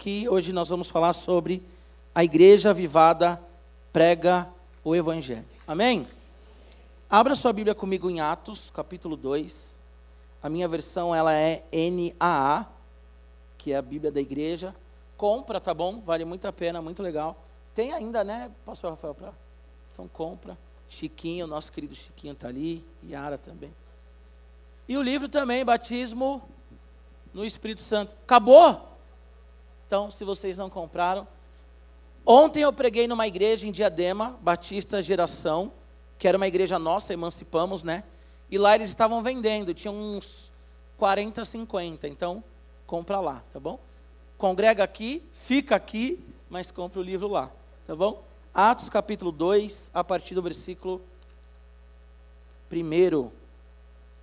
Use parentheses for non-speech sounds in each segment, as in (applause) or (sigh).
aqui. Hoje nós vamos falar sobre a igreja avivada prega o evangelho. Amém? Abra sua Bíblia comigo em Atos, capítulo 2. A minha versão ela é NAA, que é a Bíblia da igreja. Compra, tá bom? Vale muito a pena, muito legal. Tem ainda, né, pastor Rafael? Pra... Então compra. Chiquinho, nosso querido Chiquinho está ali, Yara também. E o livro também, Batismo no Espírito Santo. Acabou? Então, se vocês não compraram. Ontem eu preguei numa igreja em Diadema, Batista Geração, que era uma igreja nossa, emancipamos, né? E lá eles estavam vendendo, tinha uns 40, 50. Então, compra lá, tá bom? Congrega aqui, fica aqui, mas compra o livro lá, tá bom? Atos capítulo 2, a partir do versículo 1.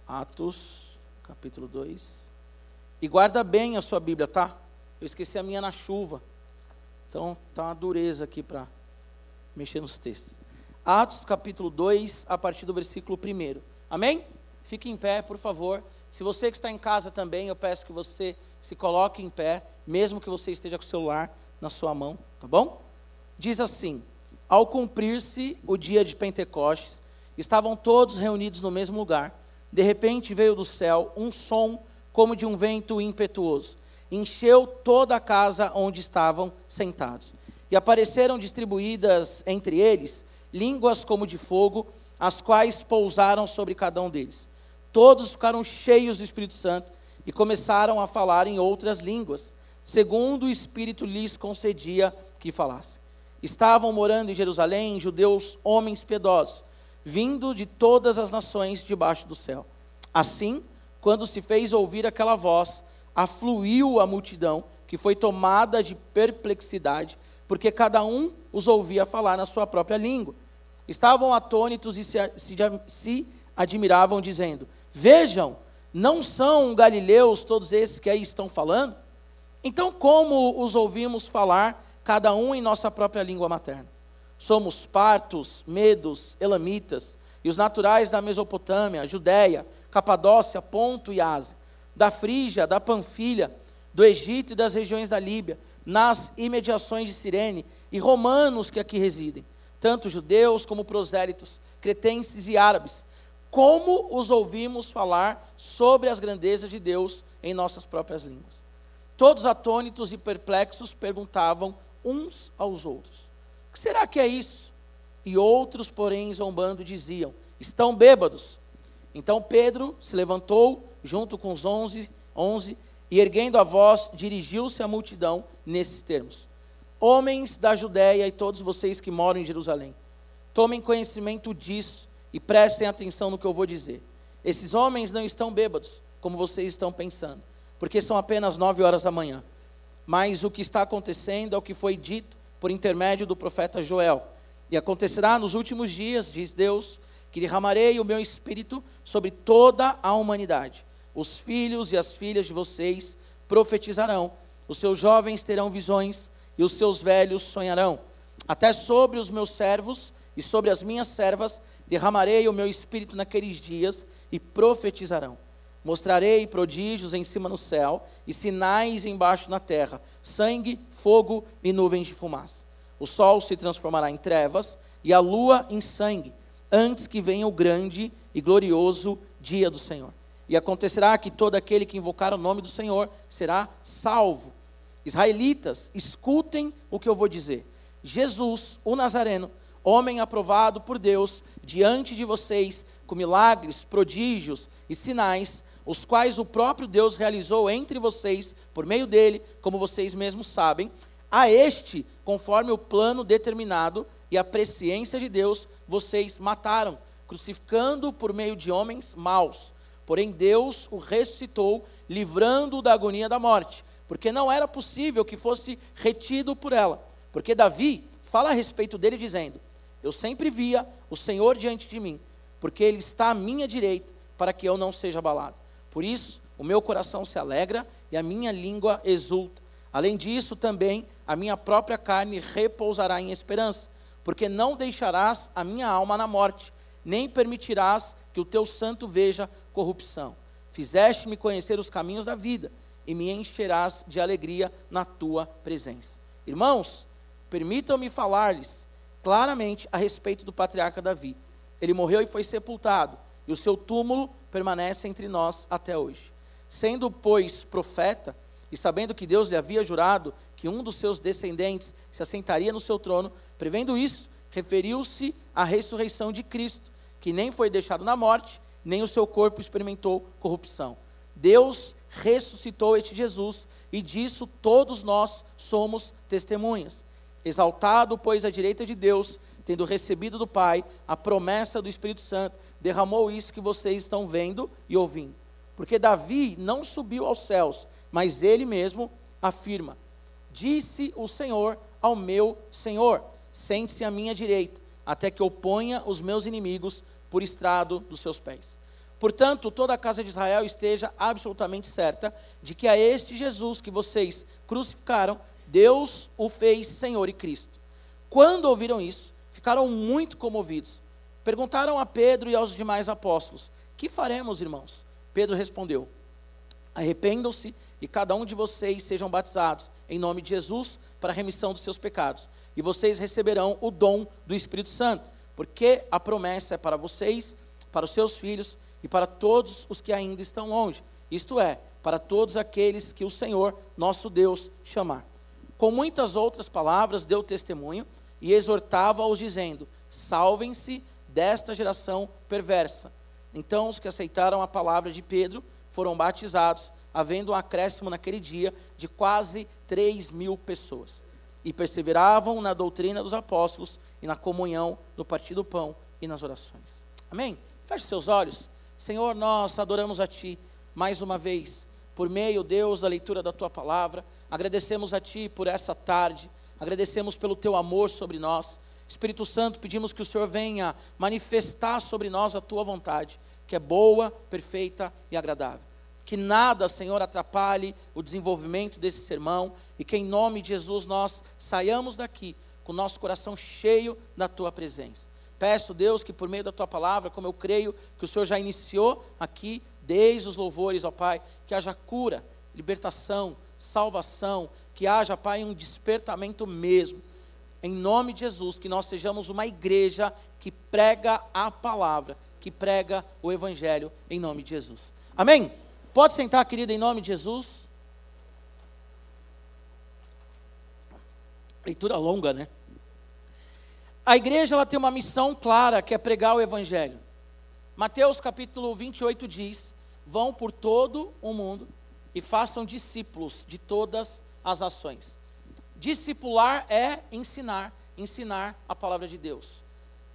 Atos capítulo 2. E guarda bem a sua Bíblia, tá? Eu esqueci a minha na chuva. Então tá uma dureza aqui para mexer nos textos. Atos capítulo 2, a partir do versículo 1. Amém? Fique em pé, por favor. Se você que está em casa também, eu peço que você se coloque em pé, mesmo que você esteja com o celular na sua mão, tá bom? Diz assim: Ao cumprir-se o dia de Pentecostes, estavam todos reunidos no mesmo lugar. De repente veio do céu um som como de um vento impetuoso. Encheu toda a casa onde estavam sentados. E apareceram distribuídas entre eles línguas como de fogo, as quais pousaram sobre cada um deles. Todos ficaram cheios do Espírito Santo e começaram a falar em outras línguas, segundo o Espírito lhes concedia que falassem. Estavam morando em Jerusalém judeus, homens piedosos, vindo de todas as nações debaixo do céu. Assim, quando se fez ouvir aquela voz, afluiu a multidão, que foi tomada de perplexidade, porque cada um os ouvia falar na sua própria língua. Estavam atônitos e se, se, se admiravam, dizendo: Vejam, não são galileus todos esses que aí estão falando? Então, como os ouvimos falar, cada um em nossa própria língua materna? Somos partos, medos, elamitas, e os naturais da Mesopotâmia, Judéia, Capadócia, Ponto e Ásia, da Frígia, da Panfilha, do Egito e das regiões da Líbia, nas imediações de Cirene, e romanos que aqui residem, tanto judeus como prosélitos, cretenses e árabes, como os ouvimos falar sobre as grandezas de Deus em nossas próprias línguas. Todos atônitos e perplexos perguntavam uns aos outros: O que será que é isso? E outros, porém, zombando, diziam: Estão bêbados. Então Pedro se levantou junto com os onze, onze e erguendo a voz, dirigiu-se à multidão nesses termos: Homens da Judéia e todos vocês que moram em Jerusalém, tomem conhecimento disso e prestem atenção no que eu vou dizer. Esses homens não estão bêbados, como vocês estão pensando, porque são apenas nove horas da manhã. Mas o que está acontecendo é o que foi dito por intermédio do profeta Joel e acontecerá nos últimos dias, diz Deus, que derramarei o meu espírito sobre toda a humanidade. Os filhos e as filhas de vocês profetizarão, os seus jovens terão visões e os seus velhos sonharão. Até sobre os meus servos e sobre as minhas servas derramarei o meu espírito naqueles dias e profetizarão. Mostrarei prodígios em cima no céu e sinais embaixo na terra: sangue, fogo e nuvens de fumaça. O sol se transformará em trevas e a lua em sangue, antes que venha o grande e glorioso dia do Senhor. E acontecerá que todo aquele que invocar o nome do Senhor será salvo. Israelitas, escutem o que eu vou dizer. Jesus, o Nazareno, homem aprovado por Deus diante de vocês, com milagres, prodígios e sinais, os quais o próprio Deus realizou entre vocês, por meio dele, como vocês mesmos sabem, a este, conforme o plano determinado e a presciência de Deus, vocês mataram, crucificando por meio de homens maus. Porém, Deus o ressuscitou, livrando-o da agonia da morte, porque não era possível que fosse retido por ela. Porque Davi fala a respeito dele, dizendo: Eu sempre via o Senhor diante de mim, porque ele está à minha direita, para que eu não seja abalado. Por isso, o meu coração se alegra e a minha língua exulta Além disso, também a minha própria carne repousará em esperança, porque não deixarás a minha alma na morte, nem permitirás que o teu santo veja corrupção. Fizeste-me conhecer os caminhos da vida, e me encherás de alegria na tua presença. Irmãos, permitam-me falar-lhes claramente a respeito do patriarca Davi. Ele morreu e foi sepultado, e o seu túmulo permanece entre nós até hoje. Sendo, pois, profeta, e sabendo que Deus lhe havia jurado que um dos seus descendentes se assentaria no seu trono, prevendo isso, referiu-se à ressurreição de Cristo, que nem foi deixado na morte, nem o seu corpo experimentou corrupção. Deus ressuscitou este Jesus, e disso todos nós somos testemunhas. Exaltado, pois, à direita de Deus, tendo recebido do Pai a promessa do Espírito Santo, derramou isso que vocês estão vendo e ouvindo. Porque Davi não subiu aos céus, mas ele mesmo afirma: Disse o Senhor ao meu Senhor: Sente-se à minha direita, até que eu ponha os meus inimigos por estrado dos seus pés. Portanto, toda a casa de Israel esteja absolutamente certa de que a este Jesus que vocês crucificaram, Deus o fez Senhor e Cristo. Quando ouviram isso, ficaram muito comovidos. Perguntaram a Pedro e aos demais apóstolos: Que faremos, irmãos? Pedro respondeu: Arrependam-se e cada um de vocês sejam batizados em nome de Jesus para a remissão dos seus pecados, e vocês receberão o dom do Espírito Santo, porque a promessa é para vocês, para os seus filhos e para todos os que ainda estão longe, isto é, para todos aqueles que o Senhor, nosso Deus, chamar. Com muitas outras palavras, deu testemunho e exortava-os, dizendo: Salvem-se desta geração perversa. Então os que aceitaram a palavra de Pedro foram batizados, havendo um acréscimo naquele dia de quase 3 mil pessoas. E perseveravam na doutrina dos apóstolos e na comunhão, no partir do pão e nas orações. Amém? Feche seus olhos. Senhor, nós adoramos a Ti mais uma vez, por meio, Deus, da leitura da Tua palavra. Agradecemos a Ti por essa tarde, agradecemos pelo Teu amor sobre nós. Espírito Santo, pedimos que o Senhor venha manifestar sobre nós a tua vontade, que é boa, perfeita e agradável. Que nada, Senhor, atrapalhe o desenvolvimento desse sermão e que em nome de Jesus nós saiamos daqui com o nosso coração cheio da tua presença. Peço, Deus, que por meio da tua palavra, como eu creio que o Senhor já iniciou aqui, desde os louvores ao Pai, que haja cura, libertação, salvação, que haja, Pai, um despertamento mesmo em nome de Jesus, que nós sejamos uma igreja que prega a palavra, que prega o Evangelho, em nome de Jesus. Amém? Pode sentar, querida, em nome de Jesus. Leitura longa, né? A igreja ela tem uma missão clara, que é pregar o Evangelho. Mateus capítulo 28 diz: Vão por todo o mundo e façam discípulos de todas as ações. Discipular é ensinar, ensinar a palavra de Deus.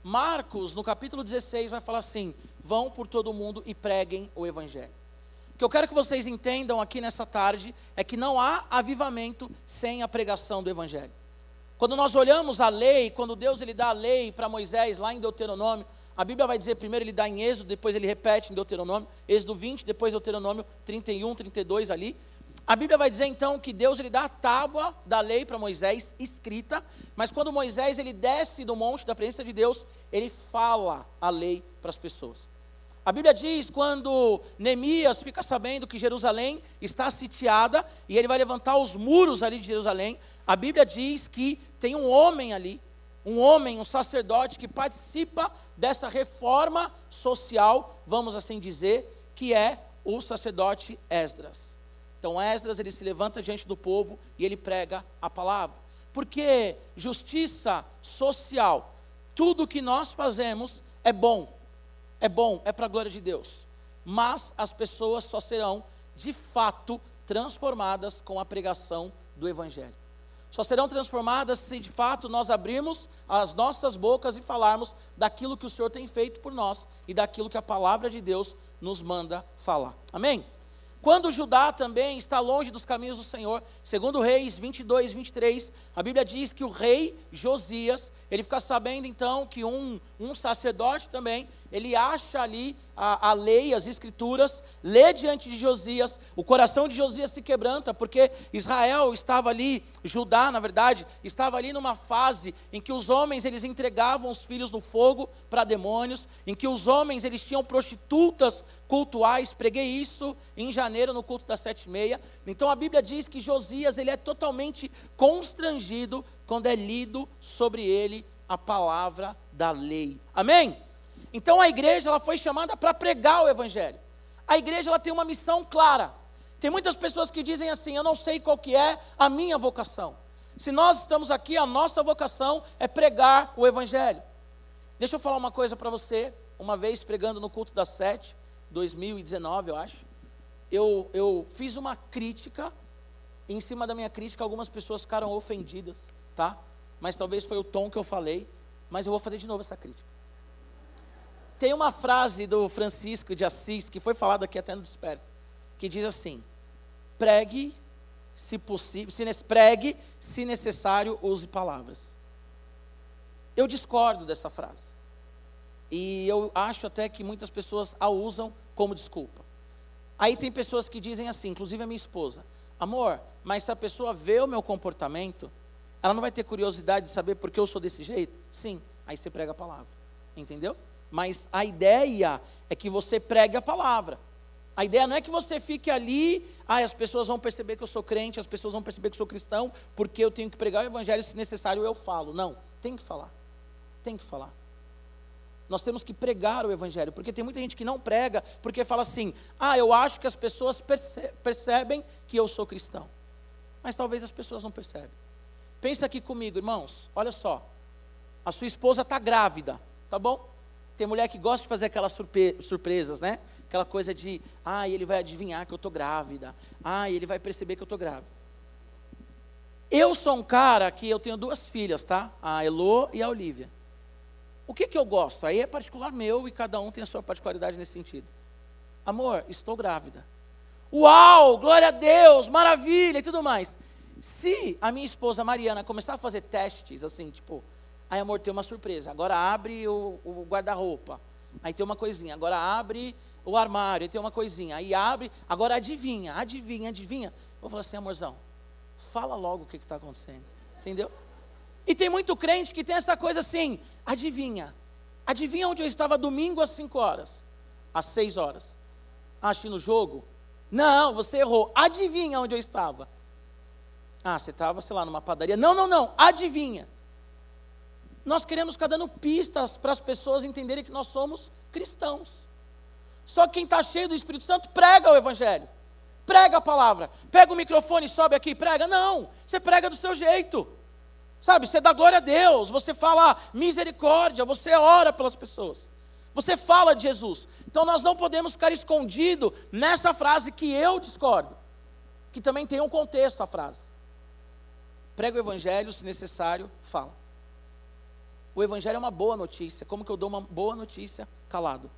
Marcos, no capítulo 16, vai falar assim: vão por todo o mundo e preguem o evangelho. O que eu quero que vocês entendam aqui nessa tarde é que não há avivamento sem a pregação do evangelho. Quando nós olhamos a lei, quando Deus ele dá a lei para Moisés lá em Deuteronômio, a Bíblia vai dizer primeiro ele dá em Êxodo, depois ele repete em Deuteronômio, Êxodo 20, depois Deuteronômio 31, 32 ali. A Bíblia vai dizer então que Deus ele dá a tábua da lei para Moisés escrita, mas quando Moisés ele desce do monte da presença de Deus, ele fala a lei para as pessoas. A Bíblia diz quando Neemias fica sabendo que Jerusalém está sitiada e ele vai levantar os muros ali de Jerusalém, a Bíblia diz que tem um homem ali, um homem, um sacerdote que participa dessa reforma social, vamos assim dizer, que é o sacerdote Esdras. Então Esdras ele se levanta diante do povo e ele prega a palavra. Porque justiça social, tudo que nós fazemos é bom. É bom, é para a glória de Deus. Mas as pessoas só serão de fato transformadas com a pregação do evangelho. Só serão transformadas se de fato nós abrirmos as nossas bocas e falarmos daquilo que o Senhor tem feito por nós e daquilo que a palavra de Deus nos manda falar. Amém? Quando Judá também está longe dos caminhos do Senhor, segundo Reis 22, 23, a Bíblia diz que o rei Josias, ele fica sabendo então que um, um sacerdote também, ele acha ali a, a lei, as escrituras, lê diante de Josias, o coração de Josias se quebranta, porque Israel estava ali, Judá, na verdade, estava ali numa fase em que os homens eles entregavam os filhos no fogo para demônios, em que os homens eles tinham prostitutas cultuais, preguei isso em janeiro no culto das sete e meia. Então a Bíblia diz que Josias ele é totalmente constrangido quando é lido sobre ele a palavra da lei. Amém? Então a igreja ela foi chamada para pregar o evangelho. A igreja ela tem uma missão clara. Tem muitas pessoas que dizem assim: "Eu não sei qual que é a minha vocação". Se nós estamos aqui, a nossa vocação é pregar o evangelho. Deixa eu falar uma coisa para você. Uma vez pregando no culto das sete, 2019, eu acho, eu, eu fiz uma crítica. E em cima da minha crítica, algumas pessoas ficaram ofendidas, tá? Mas talvez foi o tom que eu falei. Mas eu vou fazer de novo essa crítica. Tem uma frase do Francisco de Assis, que foi falada aqui até no Desperto, que diz assim: pregue, se possível, se, pregue, se necessário, use palavras. Eu discordo dessa frase. E eu acho até que muitas pessoas a usam como desculpa. Aí tem pessoas que dizem assim, inclusive a minha esposa: Amor, mas se a pessoa vê o meu comportamento, ela não vai ter curiosidade de saber por que eu sou desse jeito? Sim, aí você prega a palavra. Entendeu? Mas a ideia é que você pregue a palavra. A ideia não é que você fique ali, ah, as pessoas vão perceber que eu sou crente, as pessoas vão perceber que eu sou cristão, porque eu tenho que pregar o evangelho, se necessário eu falo. Não, tem que falar. Tem que falar. Nós temos que pregar o evangelho, porque tem muita gente que não prega, porque fala assim: "Ah, eu acho que as pessoas perce percebem que eu sou cristão". Mas talvez as pessoas não percebem. Pensa aqui comigo, irmãos. Olha só. A sua esposa está grávida, tá bom? Tem mulher que gosta de fazer aquelas surpre surpresas, né? Aquela coisa de, ah, ele vai adivinhar que eu estou grávida. Ah, ele vai perceber que eu estou grávida. Eu sou um cara que eu tenho duas filhas, tá? A Elo e a Olivia. O que, que eu gosto? Aí é particular meu e cada um tem a sua particularidade nesse sentido. Amor, estou grávida. Uau, glória a Deus, maravilha e tudo mais. Se a minha esposa Mariana começar a fazer testes, assim, tipo, Aí, amor, tem uma surpresa. Agora abre o, o guarda-roupa. Aí tem uma coisinha. Agora abre o armário. Aí tem uma coisinha. Aí abre. Agora adivinha, adivinha, adivinha. Vou falar assim, amorzão, fala logo o que está acontecendo. Entendeu? E tem muito crente que tem essa coisa assim: adivinha. Adivinha onde eu estava domingo às 5 horas? Às 6 horas. Acho no jogo? Não, você errou. Adivinha onde eu estava? Ah, você estava, sei lá, numa padaria. Não, não, não. Adivinha. Nós queremos ficar dando pistas para as pessoas entenderem que nós somos cristãos. Só que quem está cheio do Espírito Santo prega o Evangelho. Prega a palavra. Pega o microfone e sobe aqui, prega. Não, você prega do seu jeito. Sabe, você dá glória a Deus, você fala misericórdia, você ora pelas pessoas. Você fala de Jesus. Então nós não podemos ficar escondido nessa frase que eu discordo. Que também tem um contexto a frase. Prega o evangelho, se necessário, fala. O evangelho é uma boa notícia. Como que eu dou uma boa notícia calado?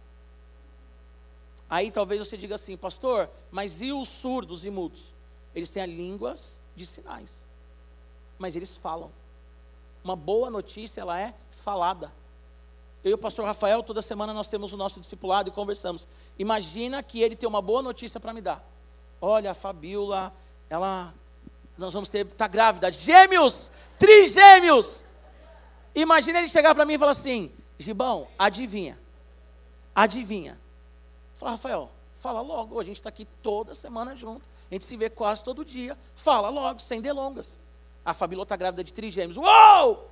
Aí talvez você diga assim, pastor, mas e os surdos e mudos? Eles têm as línguas de sinais, mas eles falam. Uma boa notícia, ela é falada. Eu e o pastor Rafael, toda semana nós temos o nosso discipulado e conversamos. Imagina que ele tem uma boa notícia para me dar. Olha, a Fabiola, ela, nós vamos ter, está grávida, gêmeos, trigêmeos. Imagina ele chegar para mim e falar assim: Gibão, adivinha. Adivinha. Fala, Rafael, fala logo. A gente está aqui toda semana junto. A gente se vê quase todo dia. Fala logo, sem delongas. A Fabíola está grávida de trigêmeos. Uou!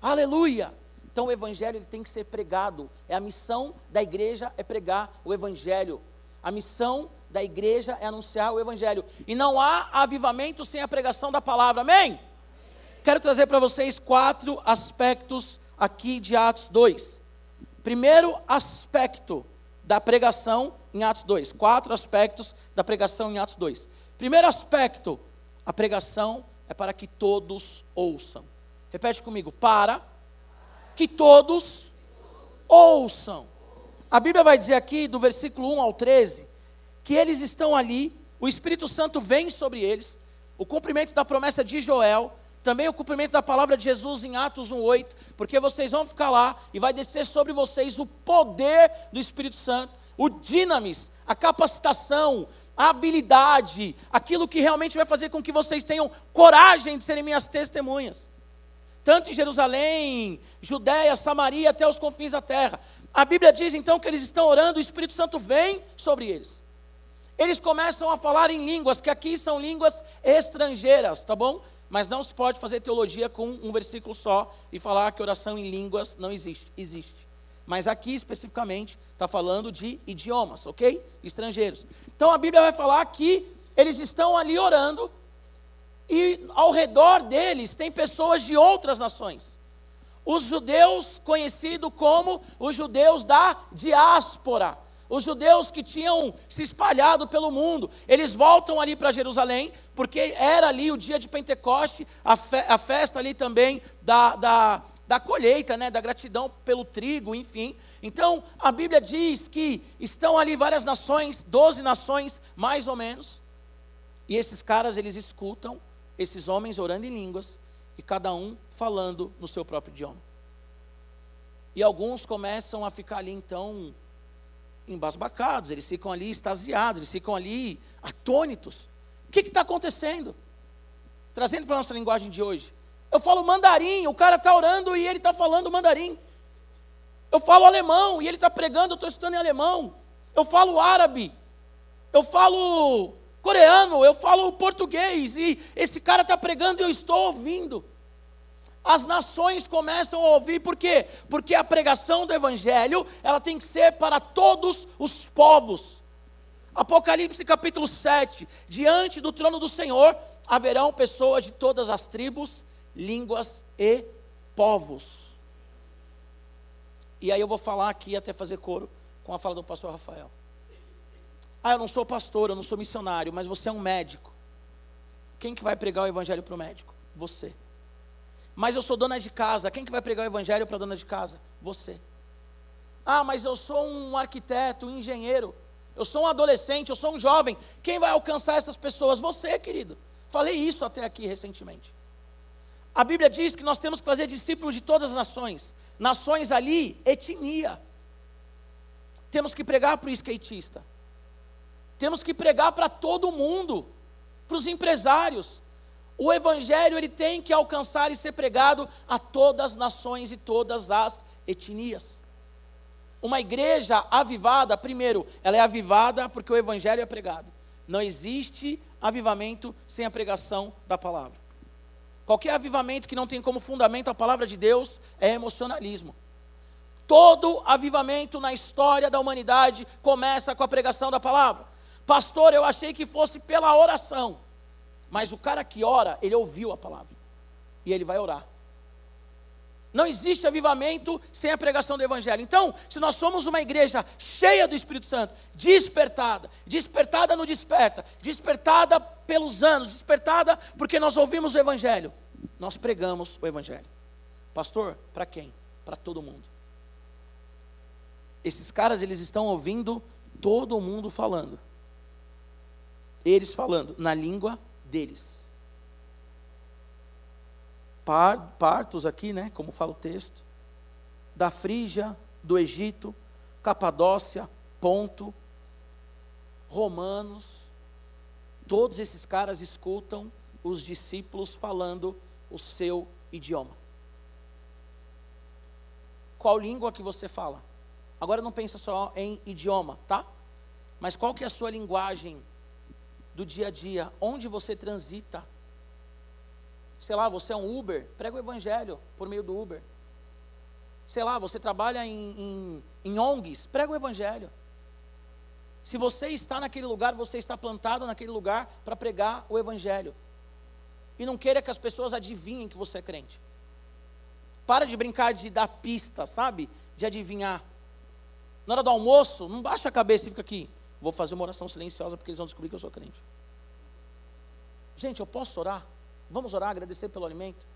Aleluia! Então o evangelho ele tem que ser pregado. É a missão da igreja é pregar o evangelho. A missão da igreja é anunciar o evangelho. E não há avivamento sem a pregação da palavra. Amém? Quero trazer para vocês quatro aspectos aqui de Atos 2. Primeiro aspecto da pregação em Atos 2. Quatro aspectos da pregação em Atos 2. Primeiro aspecto, a pregação é para que todos ouçam. Repete comigo, para que todos ouçam. A Bíblia vai dizer aqui, do versículo 1 ao 13, que eles estão ali, o Espírito Santo vem sobre eles, o cumprimento da promessa de Joel, também o cumprimento da palavra de Jesus em Atos 1:8, porque vocês vão ficar lá e vai descer sobre vocês o poder do Espírito Santo, o dinamis, a capacitação, a habilidade, aquilo que realmente vai fazer com que vocês tenham coragem de serem minhas testemunhas. Tanto em Jerusalém, Judéia, Samaria, até os confins da terra. A Bíblia diz então que eles estão orando, o Espírito Santo vem sobre eles. eles começam a falar em línguas, que aqui são línguas estrangeiras, tá bom? Mas não se pode fazer teologia com um versículo só e falar que oração em línguas não existe. Existe. Mas aqui especificamente está falando de idiomas, ok? Estrangeiros. Então a Bíblia vai falar que eles estão ali orando e ao redor deles tem pessoas de outras nações. Os judeus, conhecidos como os judeus da diáspora os judeus que tinham se espalhado pelo mundo, eles voltam ali para Jerusalém, porque era ali o dia de Pentecoste, a, fe a festa ali também da, da, da colheita, né, da gratidão pelo trigo, enfim. Então, a Bíblia diz que estão ali várias nações, doze nações, mais ou menos, e esses caras, eles escutam esses homens orando em línguas, e cada um falando no seu próprio idioma. E alguns começam a ficar ali, então, embasbacados, eles ficam ali extasiados, eles ficam ali atônitos. O que está acontecendo? Trazendo para a nossa linguagem de hoje. Eu falo mandarim, o cara está orando e ele está falando mandarim. Eu falo alemão e ele está pregando, eu estou estudando em alemão. Eu falo árabe. Eu falo coreano, eu falo português e esse cara está pregando e eu estou ouvindo as nações começam a ouvir, por quê? Porque a pregação do Evangelho, ela tem que ser para todos os povos. Apocalipse capítulo 7, diante do trono do Senhor, haverão pessoas de todas as tribos, línguas e povos. E aí eu vou falar aqui, até fazer coro, com a fala do pastor Rafael. Ah, eu não sou pastor, eu não sou missionário, mas você é um médico. Quem que vai pregar o evangelho para o médico? Você. Mas eu sou dona de casa. Quem que vai pregar o evangelho para dona de casa? Você. Ah, mas eu sou um arquiteto, um engenheiro. Eu sou um adolescente, eu sou um jovem. Quem vai alcançar essas pessoas? Você, querido. Falei isso até aqui recentemente. A Bíblia diz que nós temos que fazer discípulos de todas as nações. Nações ali, etnia. Temos que pregar para o skatista. Temos que pregar para todo mundo, para os empresários, o evangelho ele tem que alcançar e ser pregado a todas as nações e todas as etnias. Uma igreja avivada, primeiro, ela é avivada porque o evangelho é pregado. Não existe avivamento sem a pregação da palavra. Qualquer avivamento que não tem como fundamento a palavra de Deus é emocionalismo. Todo avivamento na história da humanidade começa com a pregação da palavra. Pastor, eu achei que fosse pela oração. Mas o cara que ora, ele ouviu a palavra. E ele vai orar. Não existe avivamento sem a pregação do Evangelho. Então, se nós somos uma igreja cheia do Espírito Santo, despertada, despertada no desperta, despertada pelos anos, despertada porque nós ouvimos o Evangelho, nós pregamos o Evangelho. Pastor, para quem? Para todo mundo. Esses caras, eles estão ouvindo todo mundo falando. Eles falando na língua deles. Partos aqui, né, como fala o texto, da Frígia, do Egito, Capadócia, Ponto, Romanos, todos esses caras escutam os discípulos falando o seu idioma. Qual língua que você fala? Agora não pensa só em idioma, tá? Mas qual que é a sua linguagem do dia a dia, onde você transita. Sei lá, você é um Uber, prega o Evangelho por meio do Uber. Sei lá, você trabalha em, em, em ONGs, prega o Evangelho. Se você está naquele lugar, você está plantado naquele lugar para pregar o Evangelho. E não queira que as pessoas adivinhem que você é crente. Para de brincar de dar pista, sabe? De adivinhar. Na hora do almoço, não baixa a cabeça e fica aqui. Vou fazer uma oração silenciosa porque eles vão descobrir que eu sou crente. Gente, eu posso orar? Vamos orar, agradecer pelo alimento?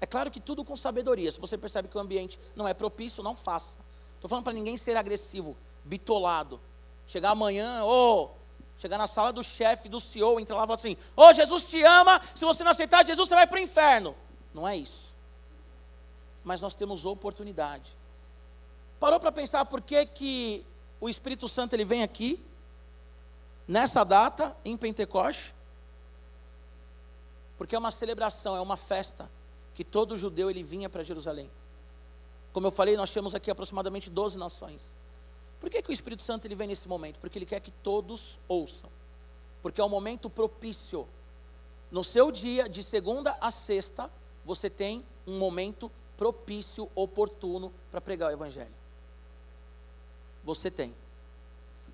É claro que tudo com sabedoria. Se você percebe que o ambiente não é propício, não faça. Estou falando para ninguém ser agressivo, bitolado. Chegar amanhã, ou oh, chegar na sala do chefe, do CEO, entrar lá e falar assim: Ô oh, Jesus te ama, se você não aceitar Jesus, você vai para o inferno. Não é isso. Mas nós temos oportunidade. Parou para pensar por que, que o Espírito Santo ele vem aqui, nessa data, em Pentecoste, porque é uma celebração, é uma festa, que todo judeu ele vinha para Jerusalém. Como eu falei, nós temos aqui aproximadamente 12 nações. Por que, que o Espírito Santo ele vem nesse momento? Porque ele quer que todos ouçam. Porque é um momento propício. No seu dia, de segunda a sexta, você tem um momento propício, oportuno para pregar o Evangelho. Você tem.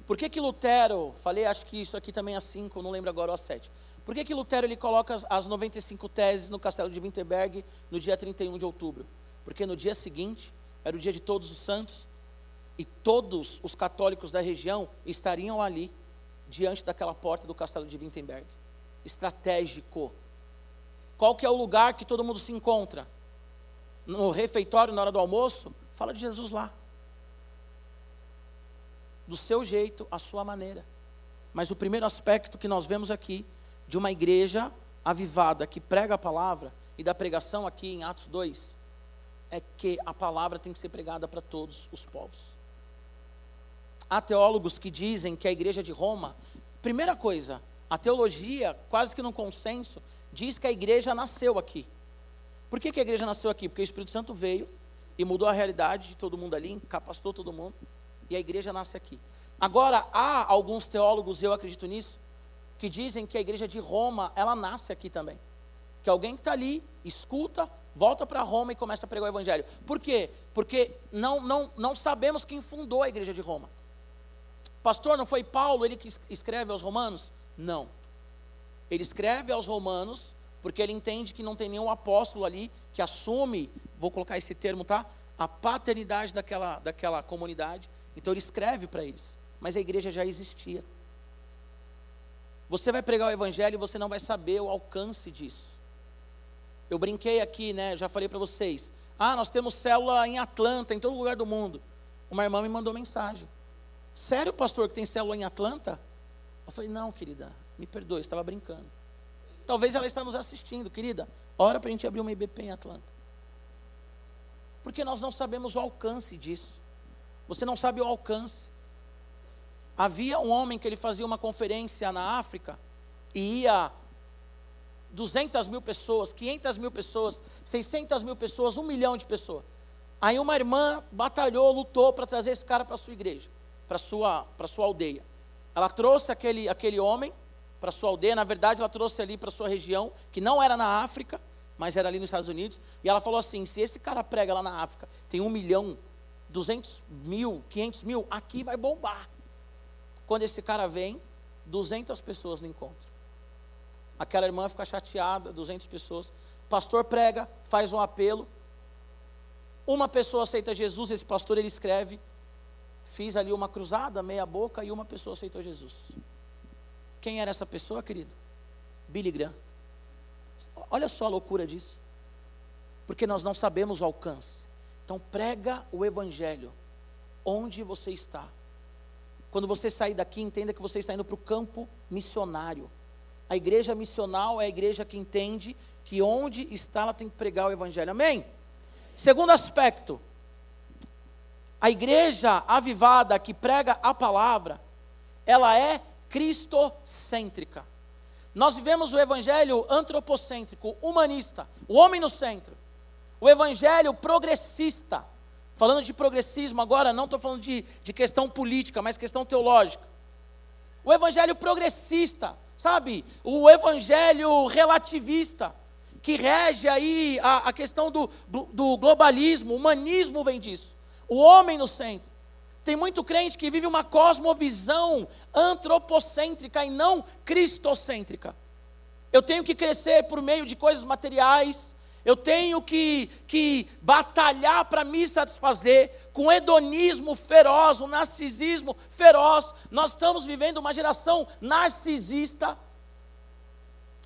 Por que, que Lutero, falei, acho que isso aqui também é 5, não lembro agora, ou a 7. Por que, que Lutero ele coloca as, as 95 teses no castelo de Wittenberg no dia 31 de outubro? Porque no dia seguinte, era o dia de todos os santos, e todos os católicos da região estariam ali, diante daquela porta do castelo de Wittenberg. Estratégico. Qual que é o lugar que todo mundo se encontra? No refeitório, na hora do almoço? Fala de Jesus lá. Do seu jeito, à sua maneira. Mas o primeiro aspecto que nós vemos aqui, de uma igreja avivada que prega a palavra, e da pregação aqui em Atos 2, é que a palavra tem que ser pregada para todos os povos. Há teólogos que dizem que a igreja de Roma, primeira coisa, a teologia, quase que no consenso, diz que a igreja nasceu aqui. Por que, que a igreja nasceu aqui? Porque o Espírito Santo veio e mudou a realidade de todo mundo ali, capacitou todo mundo, e a igreja nasce aqui. Agora, há alguns teólogos, eu acredito nisso, que dizem que a igreja de Roma, ela nasce aqui também. Que alguém que está ali, escuta, volta para Roma e começa a pregar o evangelho. Por quê? Porque não, não, não sabemos quem fundou a igreja de Roma. Pastor, não foi Paulo ele que escreve aos Romanos? Não. Ele escreve aos Romanos porque ele entende que não tem nenhum apóstolo ali que assume, vou colocar esse termo, tá? A paternidade daquela, daquela comunidade. Então ele escreve para eles. Mas a igreja já existia. Você vai pregar o evangelho e você não vai saber o alcance disso. Eu brinquei aqui, né? Já falei para vocês. Ah, nós temos célula em Atlanta, em todo lugar do mundo. Uma irmã me mandou mensagem. Sério, pastor, que tem célula em Atlanta? Eu falei, não, querida, me perdoe, estava brincando. Talvez ela está nos assistindo, querida. Ora para a gente abrir uma IBP em Atlanta. Porque nós não sabemos o alcance disso. Você não sabe o alcance. Havia um homem que ele fazia uma conferência na África e ia 200 mil pessoas, 500 mil pessoas, 600 mil pessoas, um milhão de pessoas. Aí uma irmã batalhou, lutou para trazer esse cara para sua igreja para sua para sua aldeia. Ela trouxe aquele aquele homem para sua aldeia. Na verdade, ela trouxe ali para sua região, que não era na África, mas era ali nos Estados Unidos. E ela falou assim: se esse cara prega lá na África, tem um milhão, duzentos mil, quinhentos mil, aqui vai bombar. Quando esse cara vem, 200 pessoas no encontro. Aquela irmã fica chateada, 200 pessoas. pastor prega, faz um apelo. Uma pessoa aceita Jesus, esse pastor ele escreve Fiz ali uma cruzada, meia boca, e uma pessoa aceitou Jesus. Quem era essa pessoa, querido? Billy Graham. Olha só a loucura disso. Porque nós não sabemos o alcance. Então prega o evangelho onde você está. Quando você sair daqui, entenda que você está indo para o campo missionário. A igreja missional é a igreja que entende que onde está ela tem que pregar o evangelho. Amém? Segundo aspecto, a igreja avivada que prega a palavra, ela é cristocêntrica. Nós vivemos o evangelho antropocêntrico, humanista, o homem no centro. O evangelho progressista. Falando de progressismo agora, não estou falando de, de questão política, mas questão teológica. O evangelho progressista, sabe? O evangelho relativista, que rege aí a, a questão do, do, do globalismo, o humanismo vem disso o homem no centro. Tem muito crente que vive uma cosmovisão antropocêntrica e não cristocêntrica. Eu tenho que crescer por meio de coisas materiais, eu tenho que, que batalhar para me satisfazer com hedonismo feroz, um narcisismo feroz. Nós estamos vivendo uma geração narcisista,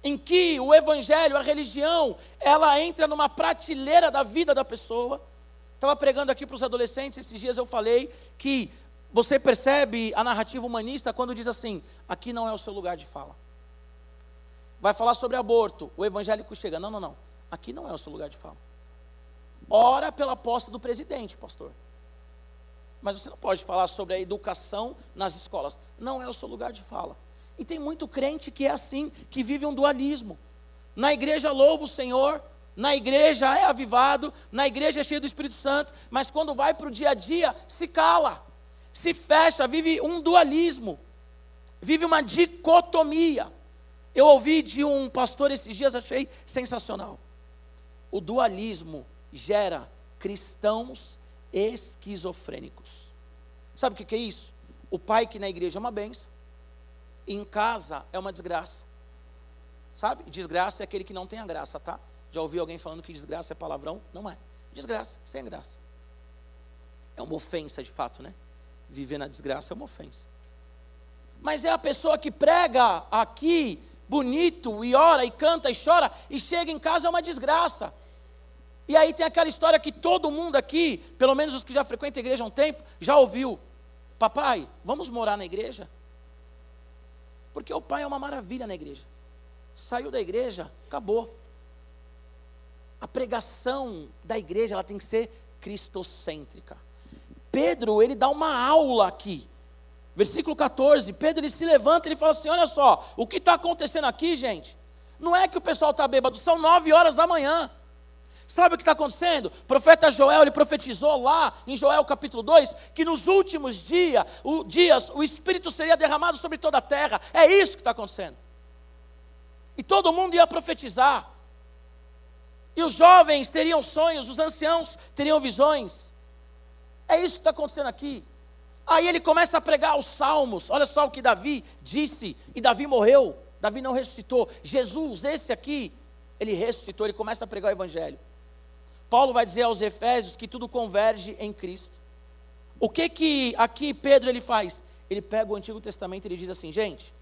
em que o evangelho, a religião, ela entra numa prateleira da vida da pessoa Estava pregando aqui para os adolescentes, esses dias eu falei que você percebe a narrativa humanista quando diz assim: aqui não é o seu lugar de fala. Vai falar sobre aborto, o evangélico chega: não, não, não, aqui não é o seu lugar de fala. Ora pela posse do presidente, pastor. Mas você não pode falar sobre a educação nas escolas. Não é o seu lugar de fala. E tem muito crente que é assim, que vive um dualismo. Na igreja louva o Senhor, na igreja é avivado, na igreja é cheio do Espírito Santo, mas quando vai para o dia a dia, se cala. se fecha, vive um dualismo, vive uma dicotomia. Eu ouvi de um pastor esses dias, achei sensacional. O dualismo gera cristãos esquizofrênicos. Sabe o que é isso? O pai que na igreja é uma benção, em casa é uma desgraça. Sabe? Desgraça é aquele que não tem a graça, tá? Já ouviu alguém falando que desgraça é palavrão? Não é. Desgraça, sem graça. É uma ofensa de fato, né? Viver na desgraça é uma ofensa. Mas é a pessoa que prega aqui, bonito, e ora, e canta, e chora, e chega em casa é uma desgraça. E aí tem aquela história que todo mundo aqui, pelo menos os que já frequentam a igreja há um tempo, já ouviu. Papai, vamos morar na igreja? Porque o pai é uma maravilha na igreja. Saiu da igreja, acabou. A pregação da igreja ela tem que ser cristocêntrica. Pedro, ele dá uma aula aqui. Versículo 14, Pedro ele se levanta e ele fala assim: olha só, o que está acontecendo aqui, gente? Não é que o pessoal está bêbado, são nove horas da manhã. Sabe o que está acontecendo? O profeta Joel ele profetizou lá em Joel capítulo 2 que nos últimos dia, o, dias o Espírito seria derramado sobre toda a terra. É isso que está acontecendo. E todo mundo ia profetizar. E os jovens teriam sonhos, os anciãos teriam visões. É isso que está acontecendo aqui. Aí ele começa a pregar os salmos. Olha só o que Davi disse. E Davi morreu. Davi não ressuscitou. Jesus, esse aqui, ele ressuscitou. Ele começa a pregar o evangelho. Paulo vai dizer aos Efésios que tudo converge em Cristo. O que que aqui Pedro ele faz? Ele pega o Antigo Testamento e ele diz assim, gente,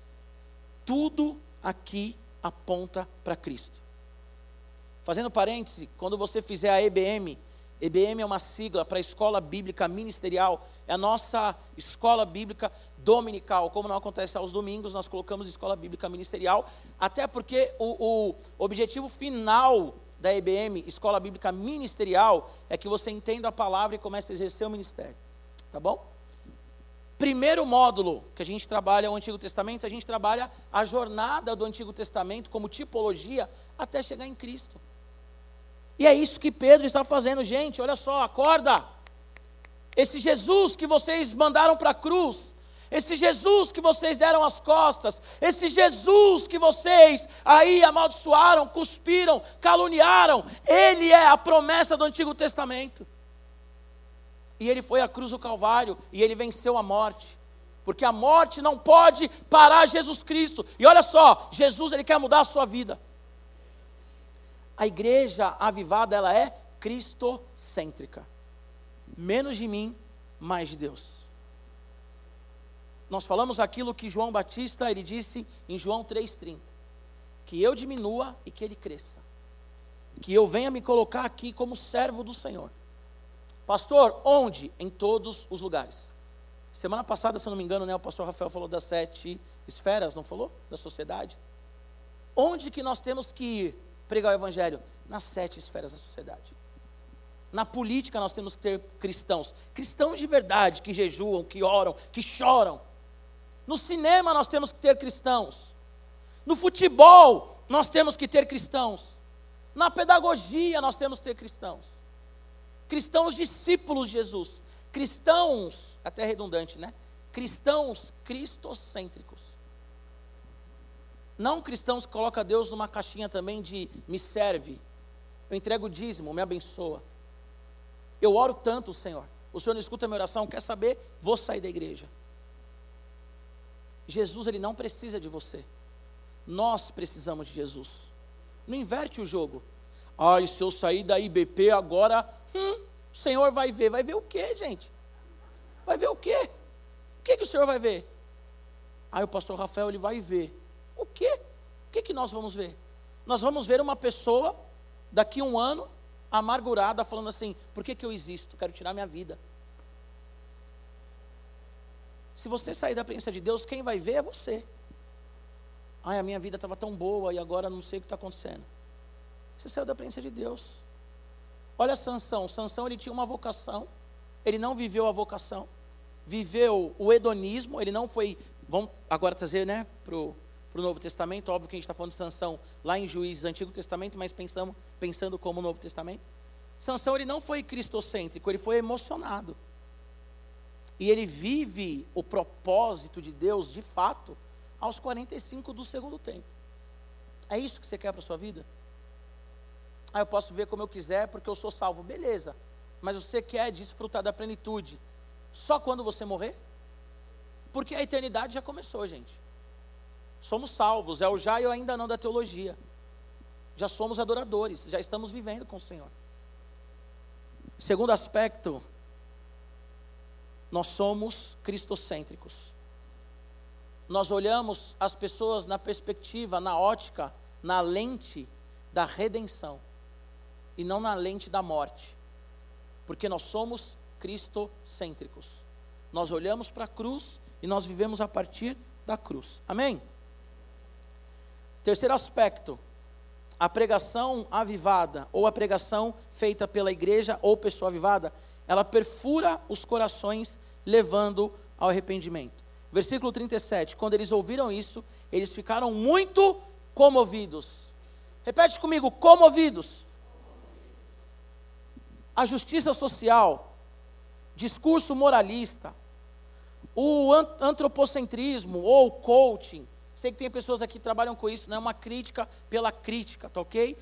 tudo aqui aponta para Cristo. Fazendo parêntese, quando você fizer a EBM, EBM é uma sigla para Escola Bíblica Ministerial, é a nossa escola bíblica dominical. Como não acontece aos domingos, nós colocamos Escola Bíblica Ministerial, até porque o, o objetivo final da EBM, Escola Bíblica Ministerial, é que você entenda a palavra e comece a exercer o ministério. Tá bom? Primeiro módulo que a gente trabalha o Antigo Testamento, a gente trabalha a jornada do Antigo Testamento como tipologia até chegar em Cristo. E é isso que Pedro está fazendo, gente. Olha só, acorda. Esse Jesus que vocês mandaram para a cruz, esse Jesus que vocês deram as costas, esse Jesus que vocês aí amaldiçoaram, cuspiram, caluniaram, ele é a promessa do Antigo Testamento. E ele foi à cruz do Calvário e ele venceu a morte. Porque a morte não pode parar Jesus Cristo. E olha só, Jesus ele quer mudar a sua vida. A igreja avivada ela é cristocêntrica. Menos de mim, mais de Deus nós falamos aquilo que João Batista ele disse em João 3:30, que eu diminua e que ele cresça. Que eu venha me colocar aqui como servo do Senhor. Pastor, onde? Em todos os lugares. Semana passada, se eu não me engano, né, o pastor Rafael falou das sete esferas, não falou? Da sociedade. Onde que nós temos que ir pregar o evangelho? Nas sete esferas da sociedade. Na política nós temos que ter cristãos, cristãos de verdade, que jejuam, que oram, que choram, no cinema nós temos que ter cristãos. No futebol nós temos que ter cristãos. Na pedagogia nós temos que ter cristãos. Cristãos discípulos de Jesus. Cristãos, até redundante, né? Cristãos cristocêntricos. Não cristãos que colocam Deus numa caixinha também de me serve. Eu entrego o dízimo, me abençoa. Eu oro tanto, Senhor. O Senhor não escuta a minha oração, quer saber? Vou sair da igreja. Jesus ele não precisa de você. Nós precisamos de Jesus. Não inverte o jogo. Ai, se eu sair da IBP agora, hum, o Senhor vai ver. Vai ver o quê, gente? Vai ver o quê? O que, que o Senhor vai ver? Aí o pastor Rafael ele vai ver. O quê? O que, que nós vamos ver? Nós vamos ver uma pessoa, daqui a um ano, amargurada, falando assim: por que, que eu existo? Quero tirar minha vida. Se você sair da presença de Deus, quem vai ver é você. Ai, a minha vida estava tão boa e agora não sei o que está acontecendo. Você saiu da presença de Deus. Olha Sansão. Sansão ele tinha uma vocação. Ele não viveu a vocação. Viveu o hedonismo. Ele não foi. Vamos agora trazer né, para o Novo Testamento. Óbvio que a gente está falando de Sansão lá em Juízes, Antigo Testamento, mas pensamos, pensando como Novo Testamento. Sansão ele não foi cristocêntrico, ele foi emocionado. E ele vive o propósito de Deus de fato aos 45 do segundo tempo. É isso que você quer para a sua vida? Ah, eu posso ver como eu quiser porque eu sou salvo. Beleza. Mas você quer desfrutar da plenitude só quando você morrer? Porque a eternidade já começou, gente. Somos salvos, é o já e o ainda não da teologia. Já somos adoradores, já estamos vivendo com o Senhor. Segundo aspecto, nós somos cristocêntricos. Nós olhamos as pessoas na perspectiva, na ótica, na lente da redenção e não na lente da morte. Porque nós somos cristocêntricos. Nós olhamos para a cruz e nós vivemos a partir da cruz. Amém? Terceiro aspecto, a pregação avivada, ou a pregação feita pela igreja ou pessoa avivada, ela perfura os corações, levando ao arrependimento. Versículo 37, quando eles ouviram isso, eles ficaram muito comovidos. Repete comigo, comovidos. A justiça social, discurso moralista, o antropocentrismo ou coaching, Sei que tem pessoas aqui que trabalham com isso, não é uma crítica pela crítica, tá ok?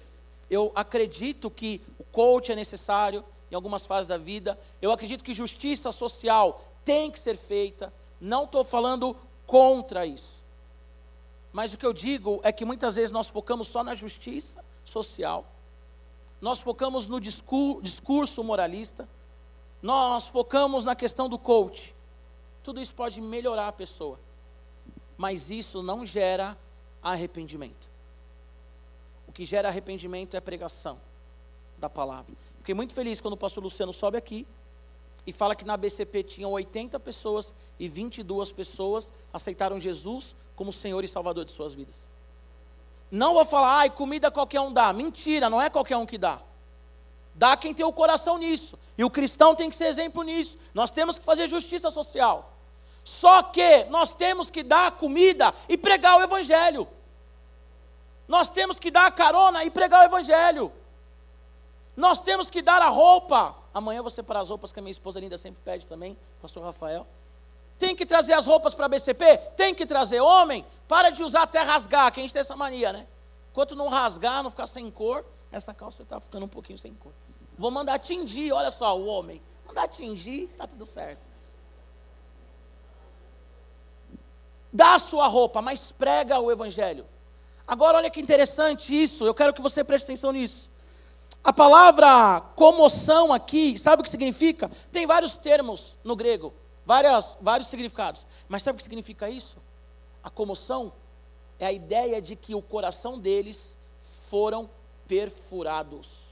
Eu acredito que o coach é necessário em algumas fases da vida. Eu acredito que justiça social tem que ser feita. Não estou falando contra isso. Mas o que eu digo é que muitas vezes nós focamos só na justiça social, nós focamos no discurso moralista, nós focamos na questão do coach. Tudo isso pode melhorar a pessoa mas isso não gera arrependimento. O que gera arrependimento é a pregação da palavra. Fiquei muito feliz quando o pastor Luciano sobe aqui e fala que na BCP tinham 80 pessoas e 22 pessoas aceitaram Jesus como Senhor e Salvador de suas vidas. Não vou falar, ai, comida qualquer um dá. Mentira, não é qualquer um que dá. Dá quem tem o coração nisso. E o cristão tem que ser exemplo nisso. Nós temos que fazer justiça social. Só que nós temos que dar comida e pregar o Evangelho. Nós temos que dar carona e pregar o Evangelho. Nós temos que dar a roupa. Amanhã eu vou separar as roupas que a minha esposa linda sempre pede também, pastor Rafael. Tem que trazer as roupas para a BCP? Tem que trazer. Homem, para de usar até rasgar, que a gente tem essa mania, né? Enquanto não rasgar, não ficar sem cor, essa calça está ficando um pouquinho sem cor. Vou mandar tingir, olha só, o homem. Mandar tingir, tá tudo certo. dá a sua roupa, mas prega o Evangelho. Agora, olha que interessante isso, eu quero que você preste atenção nisso. A palavra comoção aqui, sabe o que significa? Tem vários termos no grego, várias, vários significados. Mas sabe o que significa isso? A comoção é a ideia de que o coração deles foram perfurados.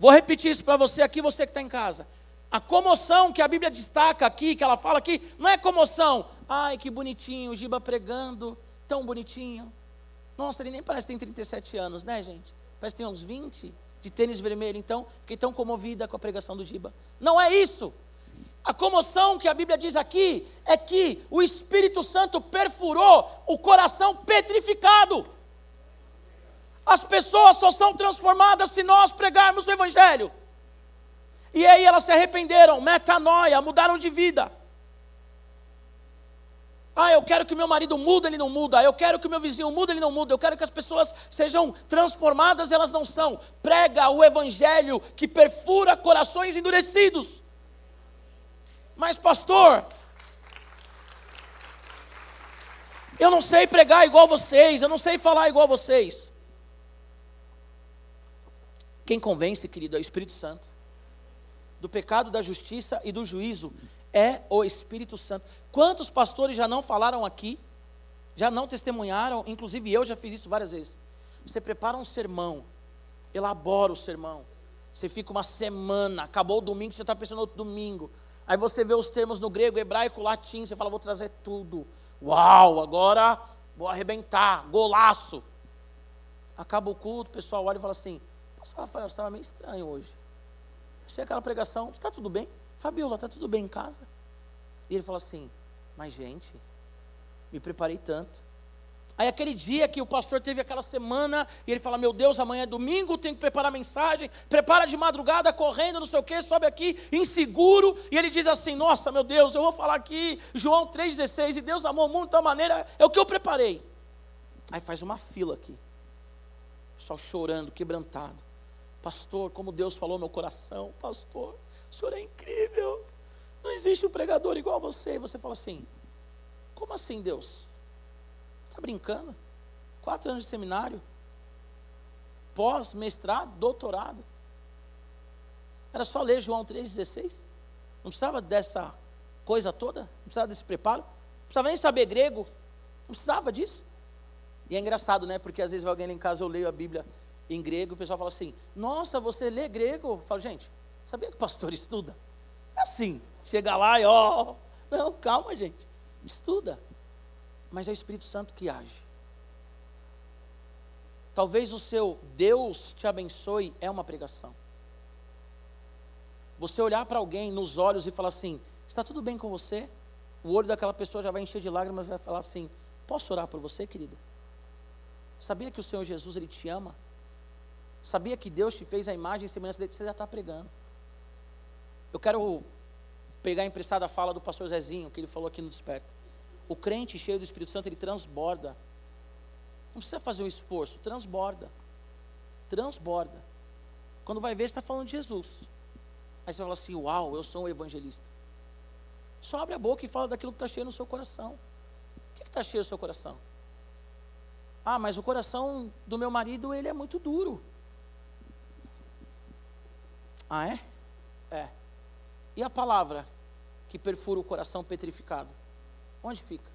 Vou repetir isso para você aqui, você que está em casa. A comoção que a Bíblia destaca aqui, que ela fala aqui, não é comoção. Ai, que bonitinho, o Giba pregando, tão bonitinho. Nossa, ele nem parece que tem 37 anos, né, gente? Parece que tem uns 20 de tênis vermelho, então fiquei tão comovida com a pregação do Giba. Não é isso. A comoção que a Bíblia diz aqui é que o Espírito Santo perfurou o coração petrificado. As pessoas só são transformadas se nós pregarmos o Evangelho. E aí elas se arrependeram, metanoia, mudaram de vida. Ah, eu quero que meu marido mude, ele não muda. Eu quero que meu vizinho mude, ele não muda. Eu quero que as pessoas sejam transformadas, elas não são. Prega o evangelho que perfura corações endurecidos. Mas pastor, eu não sei pregar igual vocês, eu não sei falar igual vocês. Quem convence, querido, é o Espírito Santo do pecado, da justiça e do juízo é o Espírito Santo. Quantos pastores já não falaram aqui, já não testemunharam, inclusive eu já fiz isso várias vezes. Você prepara um sermão, elabora o sermão, você fica uma semana, acabou o domingo, você está pensando no outro domingo. Aí você vê os termos no grego, hebraico, latim, você fala, vou trazer tudo. Uau, agora vou arrebentar, golaço. Acaba o culto, o pessoal olha e fala assim, pastor Rafael, você estava meio estranho hoje. Achei aquela pregação, está tudo bem? Fabiola, está tudo bem em casa? E ele falou assim, mas gente, me preparei tanto. Aí aquele dia que o pastor teve aquela semana, e ele fala, meu Deus, amanhã é domingo, tem que preparar mensagem, prepara de madrugada, correndo, não sei o quê, sobe aqui, inseguro, e ele diz assim, nossa, meu Deus, eu vou falar aqui, João 3,16, e Deus amou o mundo de tal maneira, é o que eu preparei. Aí faz uma fila aqui, pessoal chorando, quebrantado. Pastor, como Deus falou meu coração, pastor, o senhor é incrível, não existe um pregador igual você. E você fala assim, como assim Deus? Está brincando? Quatro anos de seminário, pós, mestrado, doutorado. Era só ler João 3,16. Não precisava dessa coisa toda, não precisava desse preparo, não precisava nem saber grego, não precisava disso. E é engraçado, né? Porque às vezes alguém lá em casa, eu leio a Bíblia em grego, e o pessoal fala assim: Nossa, você lê grego? Eu falo, gente, sabia que o pastor (laughs) estuda? É assim, chega lá e ó. Não, calma, gente, estuda mas é o Espírito Santo que age. Talvez o seu Deus te abençoe é uma pregação. Você olhar para alguém nos olhos e falar assim: está tudo bem com você? O olho daquela pessoa já vai encher de lágrimas e vai falar assim: posso orar por você, querido? Sabia que o Senhor Jesus ele te ama? Sabia que Deus te fez a imagem e semelhança dele? Você já está pregando. Eu quero pegar emprestada a fala do pastor Zezinho, que ele falou aqui no Desperta. O crente cheio do Espírito Santo, ele transborda. Não precisa fazer um esforço, transborda. Transborda. Quando vai ver, está falando de Jesus. Aí você vai falar assim: Uau, eu sou um evangelista. Só abre a boca e fala daquilo que está cheio no seu coração. O que está cheio no seu coração? Ah, mas o coração do meu marido, ele é muito duro. Ah, é? É. E a palavra que perfura o coração petrificado? Onde fica?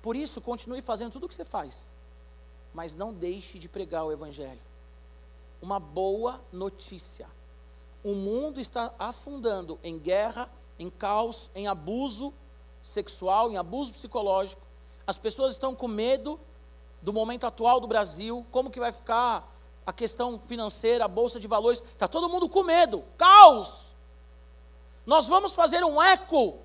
Por isso, continue fazendo tudo o que você faz, mas não deixe de pregar o Evangelho. Uma boa notícia: o mundo está afundando em guerra, em caos, em abuso sexual, em abuso psicológico. As pessoas estão com medo do momento atual do Brasil, como que vai ficar a questão financeira, a bolsa de valores. Está todo mundo com medo, caos. Nós vamos fazer um eco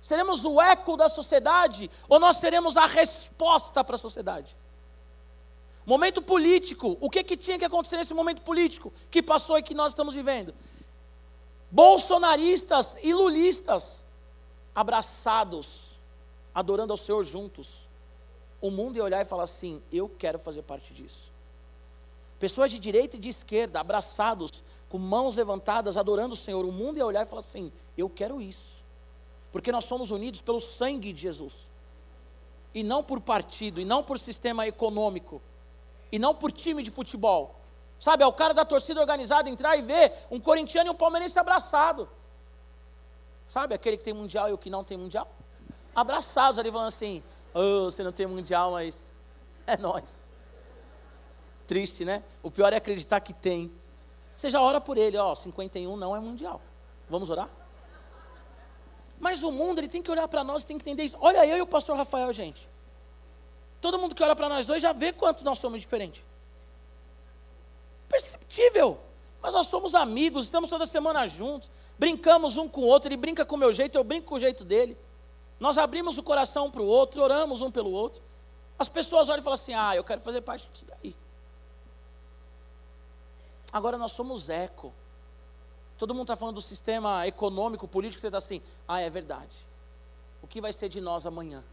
Seremos o eco da sociedade ou nós seremos a resposta para a sociedade? Momento político, o que, que tinha que acontecer nesse momento político que passou e que nós estamos vivendo? Bolsonaristas e lulistas abraçados, adorando ao Senhor juntos. O mundo ia olhar e falar assim: eu quero fazer parte disso. Pessoas de direita e de esquerda, abraçados, com mãos levantadas, adorando o Senhor. O mundo ia olhar e falar assim: eu quero isso. Porque nós somos unidos pelo sangue de Jesus. E não por partido, e não por sistema econômico, e não por time de futebol. Sabe, é o cara da torcida organizada entrar e ver um corintiano e um palmeirense abraçado. Sabe, aquele que tem mundial e o que não tem mundial? Abraçados ali falando assim: oh, você não tem mundial, mas é (laughs) nós. Triste, né? O pior é acreditar que tem. Você já ora por ele, ó, 51 não é mundial. Vamos orar? Mas o mundo, ele tem que olhar para nós, tem que entender isso. Olha eu e o pastor Rafael, gente. Todo mundo que olha para nós dois já vê quanto nós somos diferentes. Perceptível. Mas nós somos amigos, estamos toda semana juntos, brincamos um com o outro, ele brinca com o meu jeito, eu brinco com o jeito dele. Nós abrimos o coração um para o outro, oramos um pelo outro. As pessoas olham e falam assim: ah, eu quero fazer parte disso daí. Agora nós somos eco. Todo mundo está falando do sistema econômico, político, você está assim, ah, é verdade. O que vai ser de nós amanhã?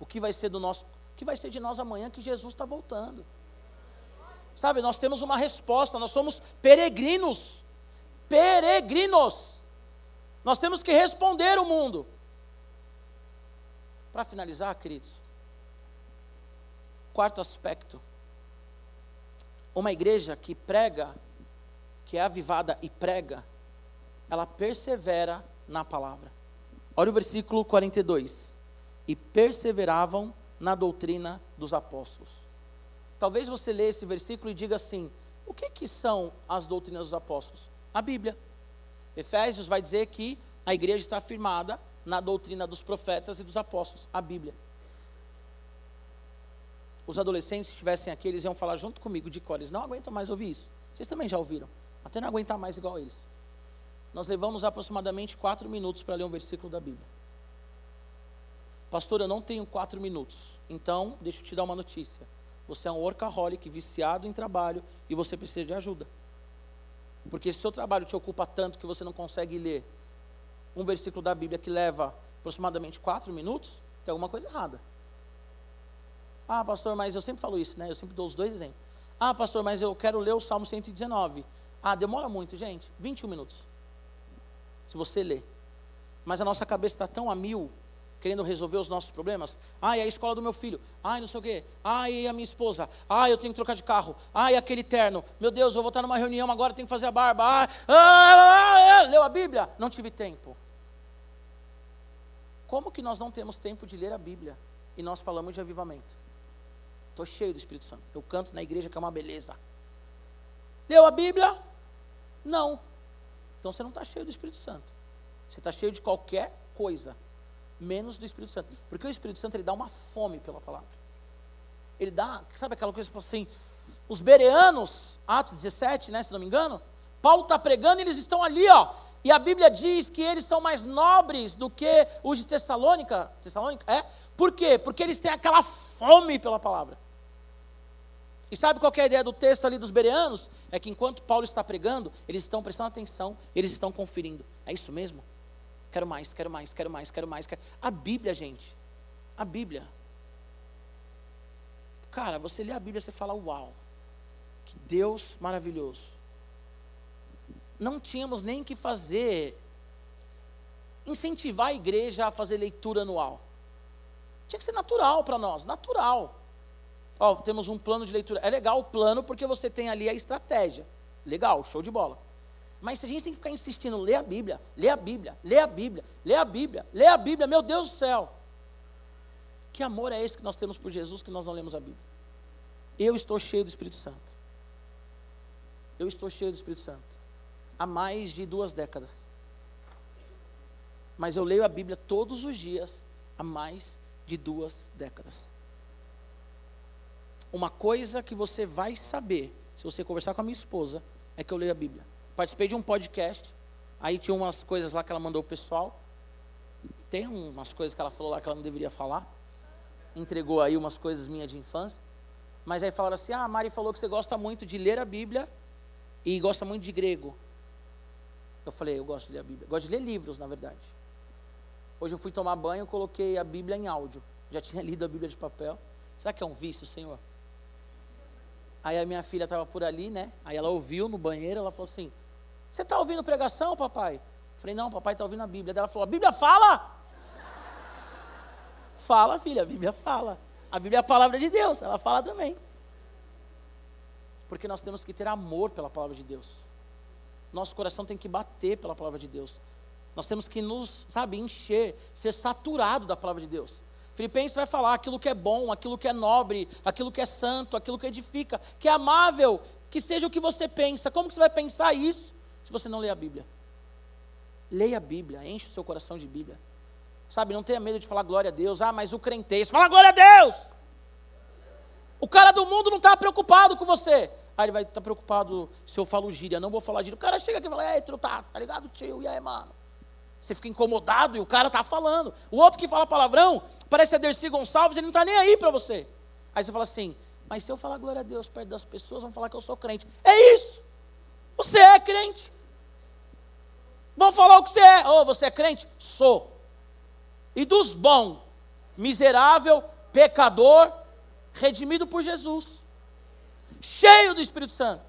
O que vai ser do nosso. O que vai ser de nós amanhã que Jesus está voltando? Sabe, nós temos uma resposta, nós somos peregrinos. Peregrinos. Nós temos que responder o mundo. Para finalizar, queridos, quarto aspecto. Uma igreja que prega, que é avivada e prega, ela persevera na palavra. Olha o versículo 42. E perseveravam na doutrina dos apóstolos. Talvez você leia esse versículo e diga assim: o que, que são as doutrinas dos apóstolos? A Bíblia. Efésios vai dizer que a igreja está firmada na doutrina dos profetas e dos apóstolos, a Bíblia. Os adolescentes, se estivessem aqui, eles iam falar junto comigo de cor, eles não aguentam mais ouvir isso. Vocês também já ouviram, até não aguentar mais igual eles nós levamos aproximadamente quatro minutos para ler um versículo da Bíblia. Pastor, eu não tenho quatro minutos. Então, deixa eu te dar uma notícia. Você é um workaholic, viciado em trabalho e você precisa de ajuda. Porque se o seu trabalho te ocupa tanto que você não consegue ler um versículo da Bíblia que leva aproximadamente quatro minutos, tem alguma coisa errada. Ah, pastor, mas eu sempre falo isso, né? Eu sempre dou os dois exemplos. Ah, pastor, mas eu quero ler o Salmo 119. Ah, demora muito, gente. 21 minutos. Se você ler. Mas a nossa cabeça está tão a mil, querendo resolver os nossos problemas. Ai, a escola do meu filho. Ai, não sei o quê. Ai, a minha esposa. Ai, eu tenho que trocar de carro. Ai, aquele terno. Meu Deus, eu vou estar numa reunião agora, tenho que fazer a barba. Ah, ah, ah, leu a Bíblia? Não tive tempo. Como que nós não temos tempo de ler a Bíblia e nós falamos de avivamento? Estou cheio do Espírito Santo. Eu canto na igreja que é uma beleza. Leu a Bíblia? Não. Então você não está cheio do Espírito Santo. Você está cheio de qualquer coisa, menos do Espírito Santo. Porque o Espírito Santo ele dá uma fome pela palavra. Ele dá, sabe aquela coisa que assim, os bereanos, Atos 17, né, se não me engano, Paulo está pregando e eles estão ali, ó, e a Bíblia diz que eles são mais nobres do que os de Tessalônica. Tessalônica? É? Por quê? Porque eles têm aquela fome pela palavra. E sabe qual é a ideia do texto ali dos bereanos? É que enquanto Paulo está pregando, eles estão prestando atenção, eles estão conferindo. É isso mesmo? Quero mais, quero mais, quero mais, quero mais. Quero... A Bíblia, gente. A Bíblia. Cara, você lê a Bíblia você fala, uau, que Deus maravilhoso não tínhamos nem que fazer, incentivar a igreja a fazer leitura anual. Tinha que ser natural para nós, natural. Ó, temos um plano de leitura. É legal o plano porque você tem ali a estratégia. Legal, show de bola. Mas se a gente tem que ficar insistindo, lê a Bíblia, lê a Bíblia, lê a Bíblia, lê a Bíblia, lê a Bíblia, meu Deus do céu. Que amor é esse que nós temos por Jesus que nós não lemos a Bíblia? Eu estou cheio do Espírito Santo. Eu estou cheio do Espírito Santo há mais de duas décadas. Mas eu leio a Bíblia todos os dias há mais de duas décadas. Uma coisa que você vai saber, se você conversar com a minha esposa, é que eu leio a Bíblia. Participei de um podcast, aí tinha umas coisas lá que ela mandou o pessoal. Tem umas coisas que ela falou lá que ela não deveria falar. Entregou aí umas coisas minhas de infância. Mas aí falaram assim: ah, a Mari falou que você gosta muito de ler a Bíblia e gosta muito de grego. Eu falei, eu gosto de ler a Bíblia. Gosto de ler livros, na verdade. Hoje eu fui tomar banho, coloquei a Bíblia em áudio. Já tinha (laughs) lido a Bíblia de papel. Será que é um vício, Senhor? Aí a minha filha estava por ali, né? Aí ela ouviu no banheiro, ela falou assim: Você está ouvindo pregação, papai? Eu falei, não, papai está ouvindo a Bíblia. Daí ela falou: A Bíblia fala? (laughs) fala, filha, a Bíblia fala. A Bíblia é a palavra de Deus, ela fala também. Porque nós temos que ter amor pela palavra de Deus nosso coração tem que bater pela palavra de Deus. Nós temos que nos, sabe, encher, ser saturado da palavra de Deus. Filipenses vai falar aquilo que é bom, aquilo que é nobre, aquilo que é santo, aquilo que edifica, que é amável, que seja o que você pensa. Como que você vai pensar isso se você não ler a Bíblia? Leia a Bíblia, enche o seu coração de Bíblia. Sabe, não tenha medo de falar glória a Deus. Ah, mas o crentez, fala glória a Deus! O cara do mundo não está preocupado com você. Aí ele vai estar tá preocupado se eu falo gíria. Não vou falar gíria. O cara chega aqui e fala, ei, tá, tá ligado, tio? E aí, mano? Você fica incomodado e o cara tá falando. O outro que fala palavrão, parece a Dercy Gonçalves, ele não está nem aí para você. Aí você fala assim, mas se eu falar glória a Deus perto das pessoas, vão falar que eu sou crente. É isso. Você é crente. Vão falar o que você é. Oh, você é crente? Sou. E dos bons, miserável, pecador, redimido por Jesus cheio do Espírito Santo.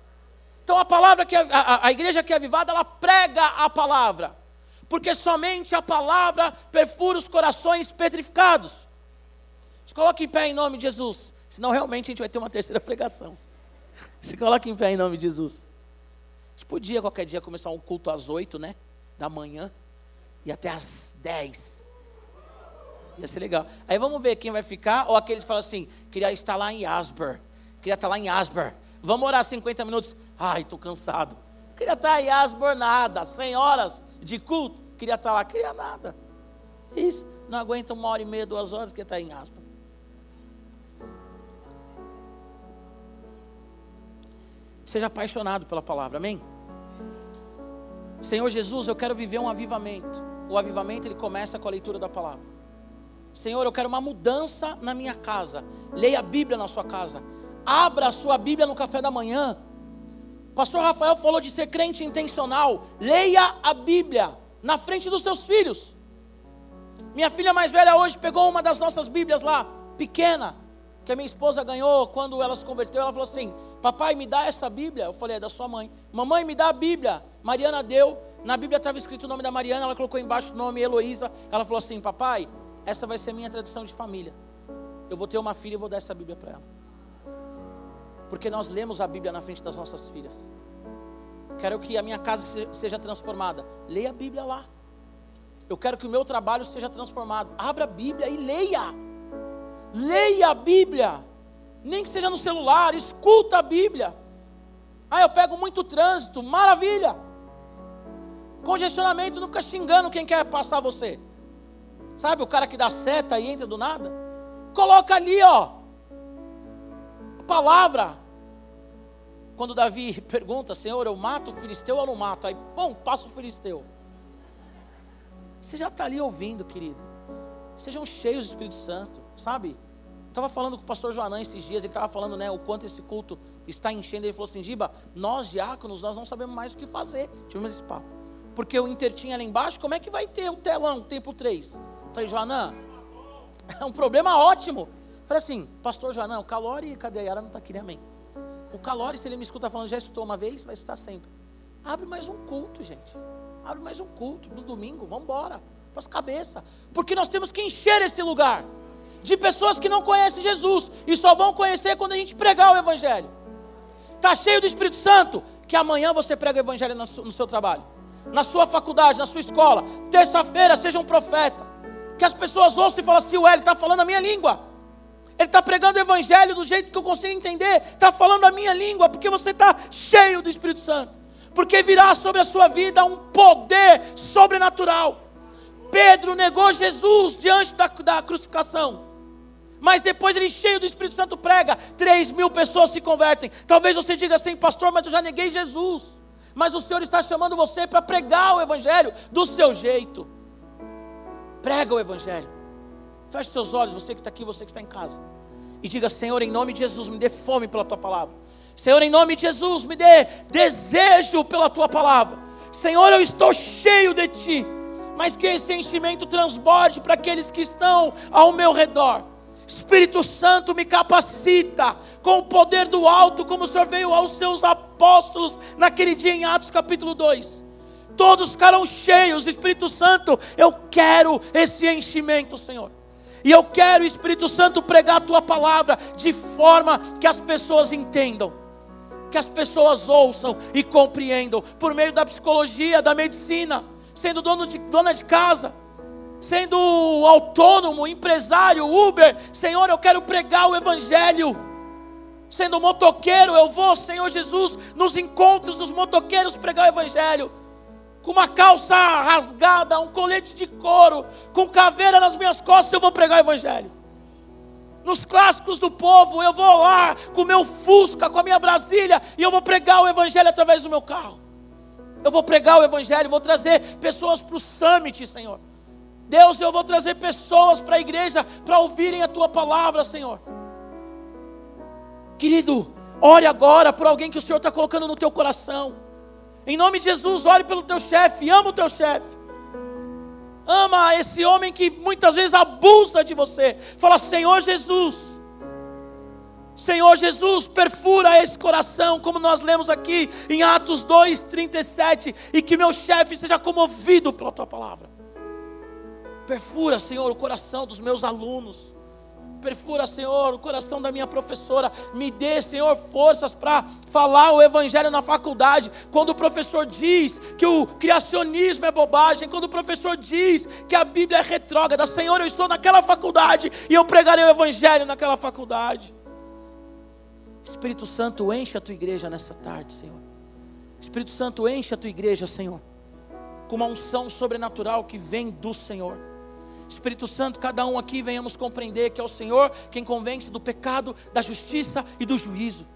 Então a palavra que a, a, a igreja que é avivada, ela prega a palavra. Porque somente a palavra perfura os corações petrificados. Se coloque em pé em nome de Jesus. Senão realmente a gente vai ter uma terceira pregação. (laughs) Se coloque em pé em nome de Jesus. A gente podia qualquer dia começar um culto às oito, né? Da manhã. E até às dez. Ia ser legal. Aí vamos ver quem vai ficar. Ou aqueles que falam assim, queria estar lá em Asper. Queria estar lá em Asper. Vamos orar 50 minutos. Ai, estou cansado. Queria estar em Asper nada. 100 horas de culto. Queria estar lá. Queria nada. Isso. Não aguenta uma hora e meia, duas horas. Queria estar em Asper. Seja apaixonado pela palavra. Amém? Senhor Jesus, eu quero viver um avivamento. O avivamento ele começa com a leitura da palavra. Senhor, eu quero uma mudança na minha casa. Leia a Bíblia na sua casa. Abra a sua Bíblia no café da manhã. Pastor Rafael falou de ser crente intencional. Leia a Bíblia na frente dos seus filhos. Minha filha mais velha hoje pegou uma das nossas Bíblias lá, pequena, que a minha esposa ganhou quando ela se converteu. Ela falou assim: Papai, me dá essa Bíblia. Eu falei: É da sua mãe. Mamãe, me dá a Bíblia. Mariana deu. Na Bíblia estava escrito o nome da Mariana. Ela colocou embaixo o nome Heloísa. Ela falou assim: Papai, essa vai ser minha tradição de família. Eu vou ter uma filha e vou dar essa Bíblia para ela. Porque nós lemos a Bíblia na frente das nossas filhas. Quero que a minha casa seja transformada. Leia a Bíblia lá. Eu quero que o meu trabalho seja transformado. Abra a Bíblia e leia. Leia a Bíblia. Nem que seja no celular, escuta a Bíblia. Ah, eu pego muito trânsito, maravilha. Congestionamento, não fica xingando quem quer passar você. Sabe o cara que dá seta e entra do nada? Coloca ali, ó. Palavra. Quando Davi (laughs) pergunta, Senhor, eu mato o filisteu ou não mato? Aí, bom, passa o filisteu. Você já está ali ouvindo, querido. Sejam cheios do Espírito Santo, sabe? Estava falando com o pastor Joanã esses dias, ele estava falando né, o quanto esse culto está enchendo. Ele falou assim: Giba, nós diáconos, nós não sabemos mais o que fazer. Tivemos esse papo. Porque o Inter tinha lá embaixo, como é que vai ter o telão, tempo 3? Falei, Joanã, (laughs) é um problema ótimo. Falei assim, pastor Joanã, o Calori, cadê a Yara? Não está aqui, né, amém? O Calori, se ele me escuta falando, já escutou uma vez, vai escutar sempre. Abre mais um culto, gente. Abre mais um culto no domingo, vamos embora. Para as cabeças. Porque nós temos que encher esse lugar de pessoas que não conhecem Jesus e só vão conhecer quando a gente pregar o Evangelho. Está cheio do Espírito Santo? Que amanhã você prega o Evangelho no seu trabalho, na sua faculdade, na sua escola. Terça-feira seja um profeta que as pessoas ouçam e falem assim: Ué, ele está falando a minha língua. Ele está pregando o Evangelho do jeito que eu consigo entender. Está falando a minha língua, porque você está cheio do Espírito Santo. Porque virá sobre a sua vida um poder sobrenatural. Pedro negou Jesus diante da, da crucificação. Mas depois ele, cheio do Espírito Santo, prega. Três mil pessoas se convertem. Talvez você diga assim, pastor, mas eu já neguei Jesus. Mas o Senhor está chamando você para pregar o Evangelho do seu jeito. Prega o Evangelho. Feche seus olhos, você que está aqui, você que está em casa. E diga: Senhor, em nome de Jesus, me dê fome pela tua palavra. Senhor, em nome de Jesus, me dê desejo pela tua palavra. Senhor, eu estou cheio de ti. Mas que esse enchimento transborde para aqueles que estão ao meu redor. Espírito Santo me capacita com o poder do alto, como o Senhor veio aos seus apóstolos naquele dia em Atos capítulo 2 todos ficarão cheios. Espírito Santo, eu quero esse enchimento, Senhor. E eu quero, Espírito Santo, pregar a tua palavra de forma que as pessoas entendam, que as pessoas ouçam e compreendam, por meio da psicologia, da medicina, sendo dono de, dona de casa, sendo autônomo, empresário, Uber. Senhor, eu quero pregar o Evangelho. Sendo motoqueiro, eu vou, Senhor Jesus, nos encontros dos motoqueiros pregar o Evangelho com uma calça rasgada, um colete de couro, com caveira nas minhas costas, eu vou pregar o Evangelho. Nos clássicos do povo, eu vou lá com o meu Fusca, com a minha Brasília, e eu vou pregar o Evangelho através do meu carro. Eu vou pregar o Evangelho, vou trazer pessoas para o summit, Senhor. Deus, eu vou trazer pessoas para a igreja para ouvirem a tua palavra, Senhor. Querido, ore agora por alguém que o Senhor está colocando no teu coração. Em nome de Jesus, ore pelo teu chefe, ama o teu chefe. Ama esse homem que muitas vezes abusa de você. Fala, Senhor Jesus. Senhor Jesus, perfura esse coração, como nós lemos aqui em Atos 2, 37, e que meu chefe seja comovido pela tua palavra. Perfura, Senhor, o coração dos meus alunos. Perfura, Senhor, o coração da minha professora. Me dê, Senhor, forças para falar o Evangelho na faculdade. Quando o professor diz que o criacionismo é bobagem, quando o professor diz que a Bíblia é retrógrada, Senhor, eu estou naquela faculdade e eu pregarei o Evangelho naquela faculdade. Espírito Santo, enche a tua igreja nessa tarde, Senhor. Espírito Santo, enche a tua igreja, Senhor, com uma unção sobrenatural que vem do Senhor. Espírito Santo, cada um aqui venhamos compreender que é o Senhor quem convence do pecado, da justiça e do juízo.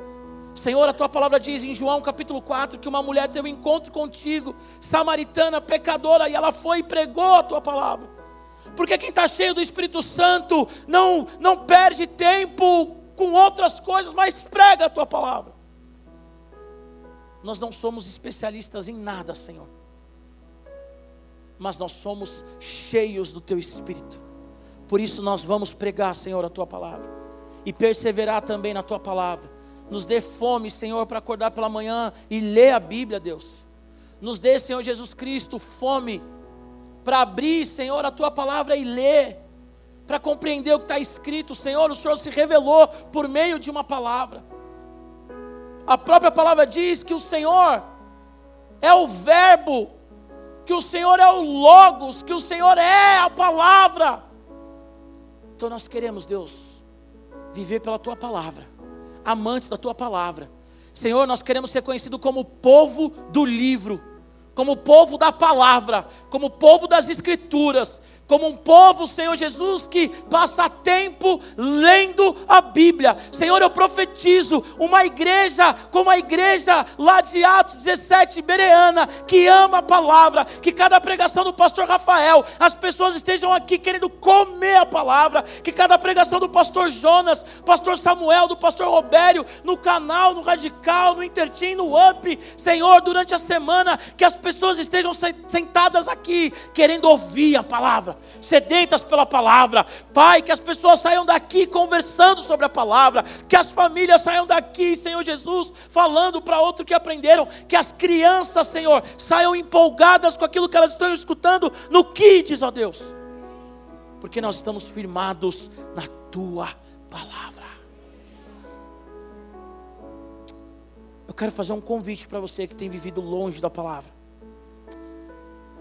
Senhor, a tua palavra diz em João capítulo 4 que uma mulher teve um encontro contigo, samaritana, pecadora, e ela foi e pregou a tua palavra. Porque quem está cheio do Espírito Santo não, não perde tempo com outras coisas, mas prega a tua palavra. Nós não somos especialistas em nada, Senhor, mas nós somos cheios do teu Espírito. Por isso nós vamos pregar, Senhor, a tua palavra e perseverar também na tua palavra. Nos dê fome, Senhor, para acordar pela manhã e ler a Bíblia, Deus. Nos dê, Senhor Jesus Cristo, fome para abrir, Senhor, a tua palavra e ler, para compreender o que está escrito. Senhor, o Senhor se revelou por meio de uma palavra. A própria palavra diz que o Senhor é o Verbo, que o Senhor é o Logos, que o Senhor é a palavra. Então nós queremos, Deus, viver pela tua palavra, amantes da tua palavra. Senhor, nós queremos ser conhecidos como povo do livro, como povo da palavra, como povo das escrituras, como um povo, Senhor Jesus, que passa tempo lendo a Bíblia. Senhor, eu profetizo uma igreja como a igreja lá de Atos 17, Bereana, que ama a palavra, que cada pregação do pastor Rafael, as pessoas estejam aqui querendo comer a palavra, que cada pregação do pastor Jonas, pastor Samuel, do pastor Robério, no canal, no Radical, no Intertim, no Up, Senhor, durante a semana, que as pessoas estejam sentadas aqui querendo ouvir a palavra sedentas pela palavra. Pai, que as pessoas saiam daqui conversando sobre a palavra, que as famílias saiam daqui, Senhor Jesus, falando para outro que aprenderam, que as crianças, Senhor, saiam empolgadas com aquilo que elas estão escutando no Kids, ó Deus. Porque nós estamos firmados na tua palavra. Eu quero fazer um convite para você que tem vivido longe da palavra.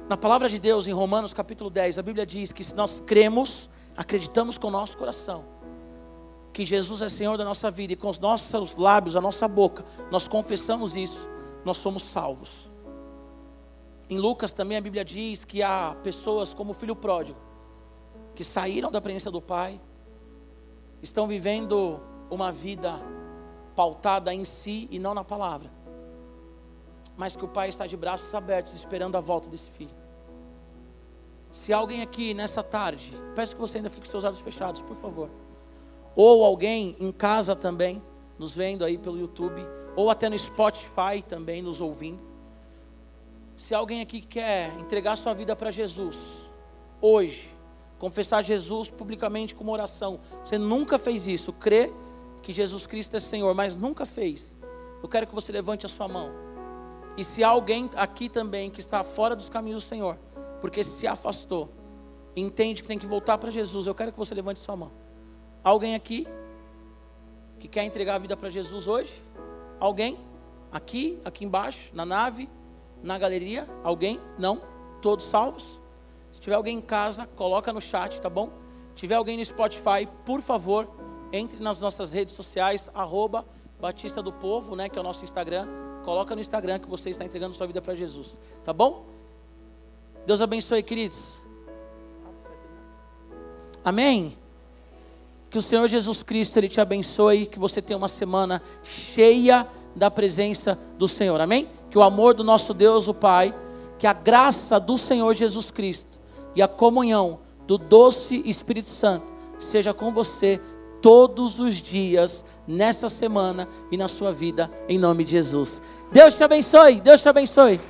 Na palavra de Deus, em Romanos capítulo 10, a Bíblia diz que se nós cremos, acreditamos com o nosso coração, que Jesus é Senhor da nossa vida e com os nossos lábios, a nossa boca, nós confessamos isso, nós somos salvos. Em Lucas também a Bíblia diz que há pessoas como o filho pródigo, que saíram da presença do Pai, estão vivendo uma vida pautada em si e não na palavra mas que o pai está de braços abertos esperando a volta desse filho. Se alguém aqui nessa tarde, peço que você ainda fique com seus olhos fechados, por favor. Ou alguém em casa também, nos vendo aí pelo YouTube, ou até no Spotify também nos ouvindo. Se alguém aqui quer entregar sua vida para Jesus, hoje, confessar Jesus publicamente com uma oração, você nunca fez isso, crê que Jesus Cristo é Senhor, mas nunca fez, eu quero que você levante a sua mão. E se há alguém aqui também que está fora dos caminhos do Senhor, porque se afastou, entende que tem que voltar para Jesus, eu quero que você levante sua mão. Alguém aqui que quer entregar a vida para Jesus hoje? Alguém? Aqui, aqui embaixo, na nave, na galeria? Alguém? Não? Todos salvos? Se tiver alguém em casa, coloca no chat, tá bom? Se tiver alguém no Spotify, por favor, entre nas nossas redes sociais, arroba Batista do Povo, né, que é o nosso Instagram Coloca no Instagram que você está entregando sua vida para Jesus. Tá bom? Deus abençoe, queridos. Amém? Que o Senhor Jesus Cristo Ele te abençoe, que você tenha uma semana cheia da presença do Senhor. Amém? Que o amor do nosso Deus, o Pai, que a graça do Senhor Jesus Cristo e a comunhão do doce Espírito Santo seja com você todos os dias, nessa semana e na sua vida, em nome de Jesus. Deus te abençoe, Deus te abençoe.